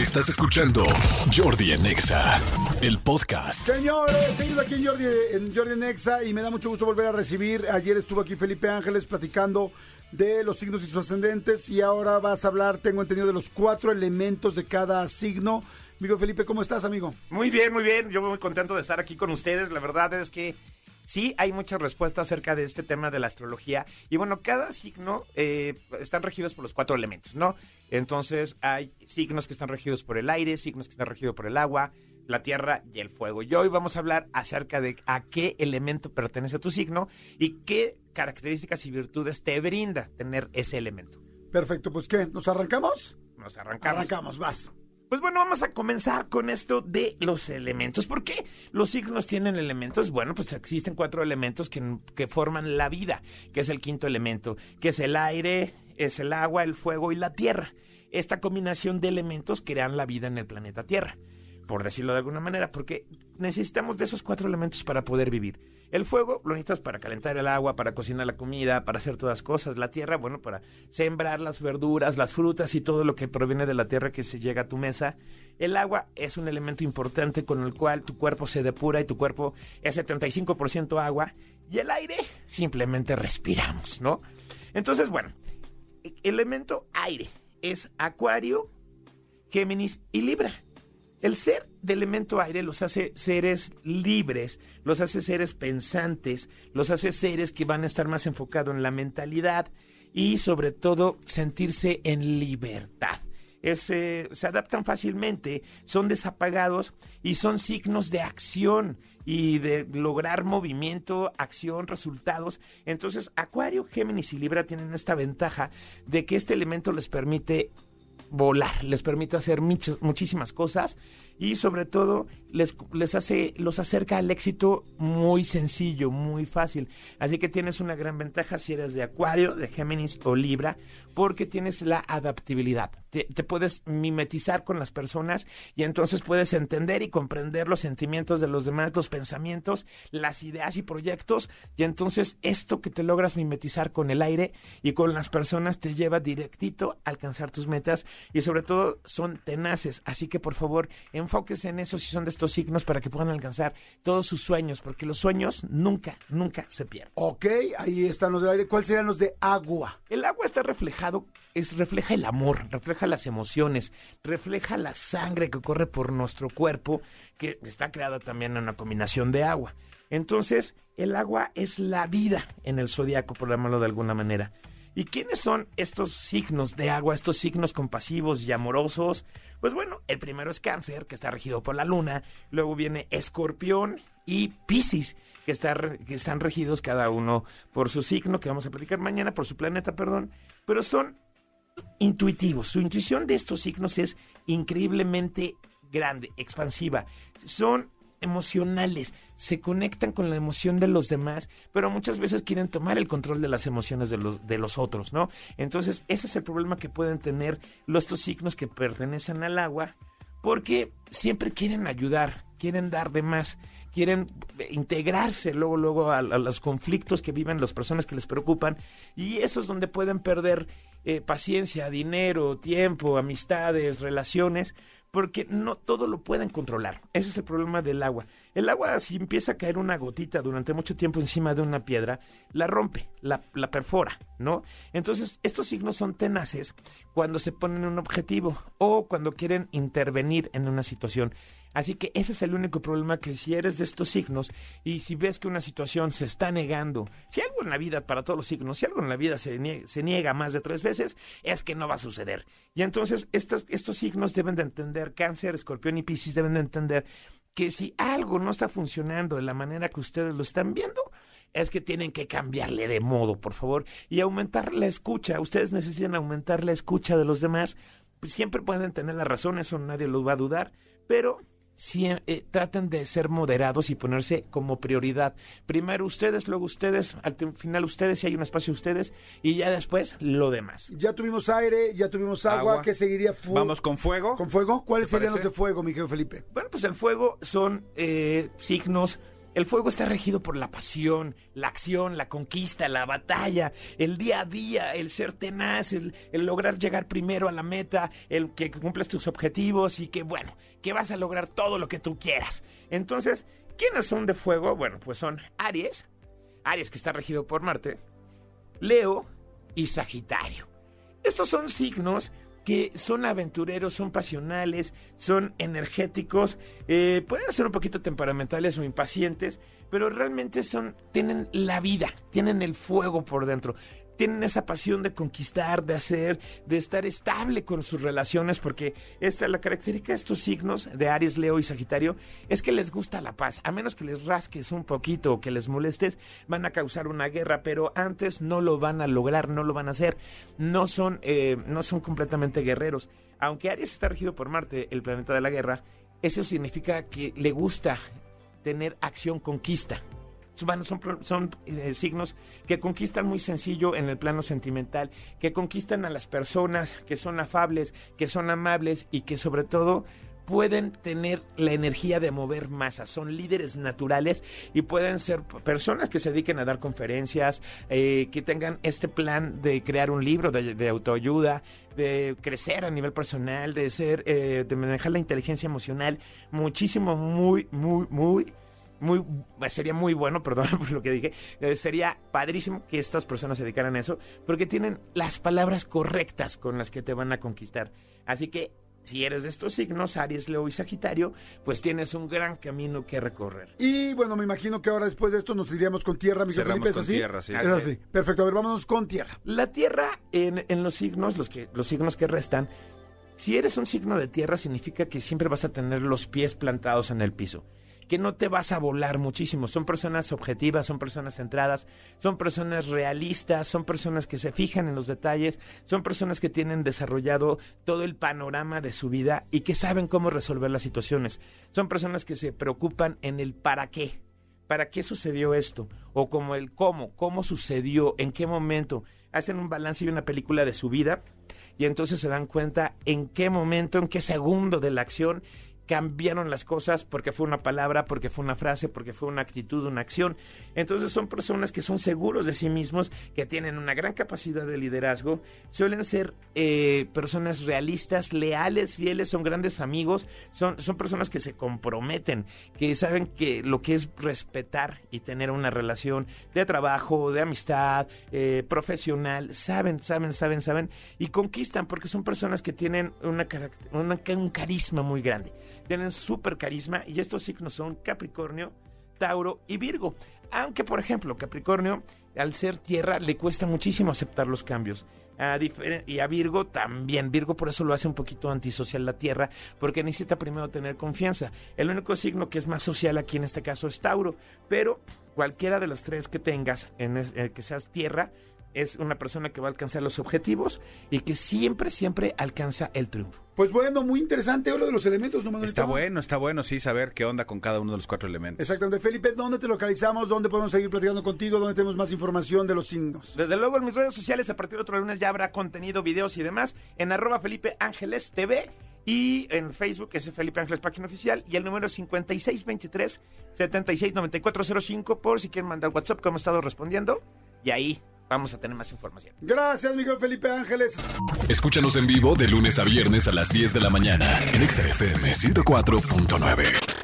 Estás escuchando Jordi en Exa, el podcast. Señores, seguimos aquí en Jordi, en Jordi Nexa y me da mucho gusto volver a recibir. Ayer estuvo aquí Felipe Ángeles platicando de los signos y sus ascendentes y ahora vas a hablar, tengo entendido, de los cuatro elementos de cada signo. Amigo Felipe, ¿cómo estás, amigo? Muy bien, muy bien. Yo muy contento de estar aquí con ustedes. La verdad es que sí hay muchas respuestas acerca de este tema de la astrología. Y bueno, cada signo eh, están regidos por los cuatro elementos, ¿no? Entonces hay signos que están regidos por el aire, signos que están regidos por el agua, la tierra y el fuego. Y hoy vamos a hablar acerca de a qué elemento pertenece tu signo y qué características y virtudes te brinda tener ese elemento. Perfecto, pues ¿qué? ¿Nos arrancamos? Nos arrancamos. Arrancamos, vas. Pues bueno, vamos a comenzar con esto de los elementos. ¿Por qué los signos tienen elementos? Bueno, pues existen cuatro elementos que, que forman la vida, que es el quinto elemento, que es el aire, es el agua, el fuego y la tierra. Esta combinación de elementos crean la vida en el planeta Tierra, por decirlo de alguna manera, porque necesitamos de esos cuatro elementos para poder vivir. El fuego lo necesitas para calentar el agua, para cocinar la comida, para hacer todas las cosas. La tierra, bueno, para sembrar las verduras, las frutas y todo lo que proviene de la tierra que se llega a tu mesa. El agua es un elemento importante con el cual tu cuerpo se depura y tu cuerpo es 75% agua. Y el aire, simplemente respiramos, ¿no? Entonces, bueno, elemento aire es Acuario, Géminis y Libra. El ser de elemento aire los hace seres libres, los hace seres pensantes, los hace seres que van a estar más enfocados en la mentalidad y sobre todo sentirse en libertad. Eh, se adaptan fácilmente, son desapagados y son signos de acción y de lograr movimiento, acción, resultados. Entonces, Acuario, Géminis y Libra tienen esta ventaja de que este elemento les permite volar, les permite hacer muchísimas cosas y sobre todo les, les hace, los acerca al éxito muy sencillo, muy fácil. Así que tienes una gran ventaja si eres de Acuario, de Géminis o Libra, porque tienes la adaptabilidad. Te, te puedes mimetizar con las personas y entonces puedes entender y comprender los sentimientos de los demás, los pensamientos, las ideas y proyectos. Y entonces esto que te logras mimetizar con el aire y con las personas te lleva directito a alcanzar tus metas y sobre todo son tenaces. Así que por favor, enfóquese en eso si son de estos signos para que puedan alcanzar todos sus sueños, porque los sueños nunca, nunca se pierden. Ok, ahí están los del aire. ¿Cuáles serían los de agua? El agua está reflejado, es, refleja el amor, refleja las emociones, refleja la sangre que corre por nuestro cuerpo, que está creada también en una combinación de agua. Entonces, el agua es la vida en el zodiaco, por llamarlo de alguna manera. ¿Y quiénes son estos signos de agua, estos signos compasivos y amorosos? Pues bueno, el primero es cáncer, que está regido por la luna, luego viene escorpión y piscis, que, que están regidos cada uno por su signo, que vamos a platicar mañana, por su planeta, perdón, pero son intuitivos. Su intuición de estos signos es increíblemente grande, expansiva. Son emocionales, se conectan con la emoción de los demás, pero muchas veces quieren tomar el control de las emociones de los, de los otros, ¿no? Entonces, ese es el problema que pueden tener los estos signos que pertenecen al agua, porque siempre quieren ayudar, quieren dar de más, quieren integrarse luego, luego a, a los conflictos que viven las personas que les preocupan, y eso es donde pueden perder eh, paciencia, dinero, tiempo, amistades, relaciones, porque no todo lo pueden controlar. Ese es el problema del agua. El agua, si empieza a caer una gotita durante mucho tiempo encima de una piedra, la rompe, la, la perfora, ¿no? Entonces, estos signos son tenaces cuando se ponen un objetivo o cuando quieren intervenir en una situación. Así que ese es el único problema que si eres de estos signos y si ves que una situación se está negando, si algo en la vida, para todos los signos, si algo en la vida se niega, se niega más de tres veces, es que no va a suceder. Y entonces estos, estos signos deben de entender, cáncer, escorpión y piscis deben de entender que si algo no está funcionando de la manera que ustedes lo están viendo, es que tienen que cambiarle de modo, por favor, y aumentar la escucha. Ustedes necesitan aumentar la escucha de los demás. Siempre pueden tener la razón, eso nadie lo va a dudar, pero sie- eh, traten de ser moderados y ponerse como prioridad. Primero ustedes, luego ustedes, al final ustedes, si hay un espacio ustedes, y ya después lo demás. Ya tuvimos aire, ya tuvimos agua, Agua. ¿qué seguiría? Fu- Vamos con fuego. ¿Con fuego? ¿Cuáles ¿Te serían los de fuego, mi querido Felipe? Bueno, pues el fuego son eh, signos. El fuego está regido por la pasión, la acción, la conquista, la batalla, el día a día, el ser tenaz, el, lograr llegar primero a la meta, el que cumples tus objetivos y que, bueno, que vas a lograr todo lo que tú quieras. Entonces, ¿quiénes son de fuego? Bueno, pues son Aries, Aries que está regido por Marte, Leo y Sagitario. Estos son signos que son aventureros, son pasionales, son energéticos, eh, pueden ser un poquito temperamentales o impacientes, pero realmente son, tienen la vida, tienen el fuego por dentro, tienen esa pasión de conquistar, de hacer, de estar estable con sus relaciones, porque esta la característica de estos signos de Aries, Leo y Sagitario es que les gusta la paz, a menos que les rasques un poquito o que les molestes, van a causar una guerra, pero antes no lo van a lograr, no lo van a hacer, no son, eh, no son completamente guerreros. Aunque Aries está regido por Marte, el planeta de la guerra, eso significa que le gusta tener acción conquista. Son, son eh, signos que conquistan muy sencillo en el plano sentimental, que conquistan a las personas, que son afables, que son amables y que sobre todo pueden tener la energía de mover masas, son líderes naturales y pueden ser personas que se dediquen a dar conferencias, eh, que tengan este plan de crear un libro de, de autoayuda, de crecer a nivel personal, de ser, eh, de manejar la inteligencia emocional, muchísimo, muy, muy, muy muy sería muy bueno, perdón por lo que dije, eh, sería padrísimo que estas personas se dedicaran a eso, porque tienen las palabras correctas con las que te van a conquistar. Así que si eres de estos signos, Aries, Leo y Sagitario, pues tienes un gran camino que recorrer. Y bueno, me imagino que ahora después de esto nos iríamos con tierra, mi Felipe, ¿es con así? tierra, sí. Es así. Perfecto, a ver, vámonos con tierra. La Tierra en, en los signos, los que los signos que restan, si eres un signo de tierra significa que siempre vas a tener los pies plantados en el piso, que no te vas a volar muchísimo. Son personas objetivas, son personas centradas, son personas realistas, son personas que se fijan en los detalles, son personas que tienen desarrollado todo el panorama de su vida y que saben cómo resolver las situaciones. Son personas que se preocupan en el para qué. ¿Para qué sucedió esto? O como el cómo, cómo sucedió, en qué momento. Hacen un balance y una película de su vida y entonces se dan cuenta en qué momento, en qué segundo de la acción cambiaron las cosas porque fue una palabra, porque fue una frase, porque fue una actitud, una acción. Entonces son personas que son seguros de sí mismos, que tienen una gran capacidad de liderazgo, suelen ser eh, personas realistas, leales, fieles, son grandes amigos, son, son personas que se comprometen, que saben que lo que es respetar y tener una relación de trabajo, de amistad, eh, profesional, saben, saben, saben, saben, y conquistan porque son personas que tienen una, un carisma muy grande tienen súper carisma y estos signos son Capricornio, Tauro y Virgo. Aunque, por ejemplo, Capricornio, al ser tierra, le cuesta muchísimo aceptar los cambios. Y a Virgo también. Virgo por eso lo hace un poquito antisocial la tierra, porque necesita primero tener confianza. El único signo que es más social aquí en este caso es Tauro, pero cualquiera de los tres que tengas, en eh, que seas tierra, es una persona que va a alcanzar los objetivos y que siempre, siempre alcanza el triunfo. Pues bueno, muy interesante lo de los elementos, ¿no, Manuelito? Está bueno, está bueno, sí, saber qué onda con cada uno de los cuatro elementos. Exactamente. Felipe, ¿dónde te localizamos? ¿Dónde podemos seguir platicando contigo? ¿Dónde tenemos más información de los signos? Desde luego en mis redes sociales a partir de otro lunes ya habrá contenido, videos y demás en arroba Felipe Ángeles TV y en Facebook es Felipe Ángeles Página Oficial y el número es 5623-769405 por si quieren mandar WhatsApp como he estado respondiendo y ahí vamos a tener más información. Gracias, Miguel Felipe Ángeles. Escúchanos en vivo de lunes a viernes a las 10 de la mañana en Exa FM 104.9.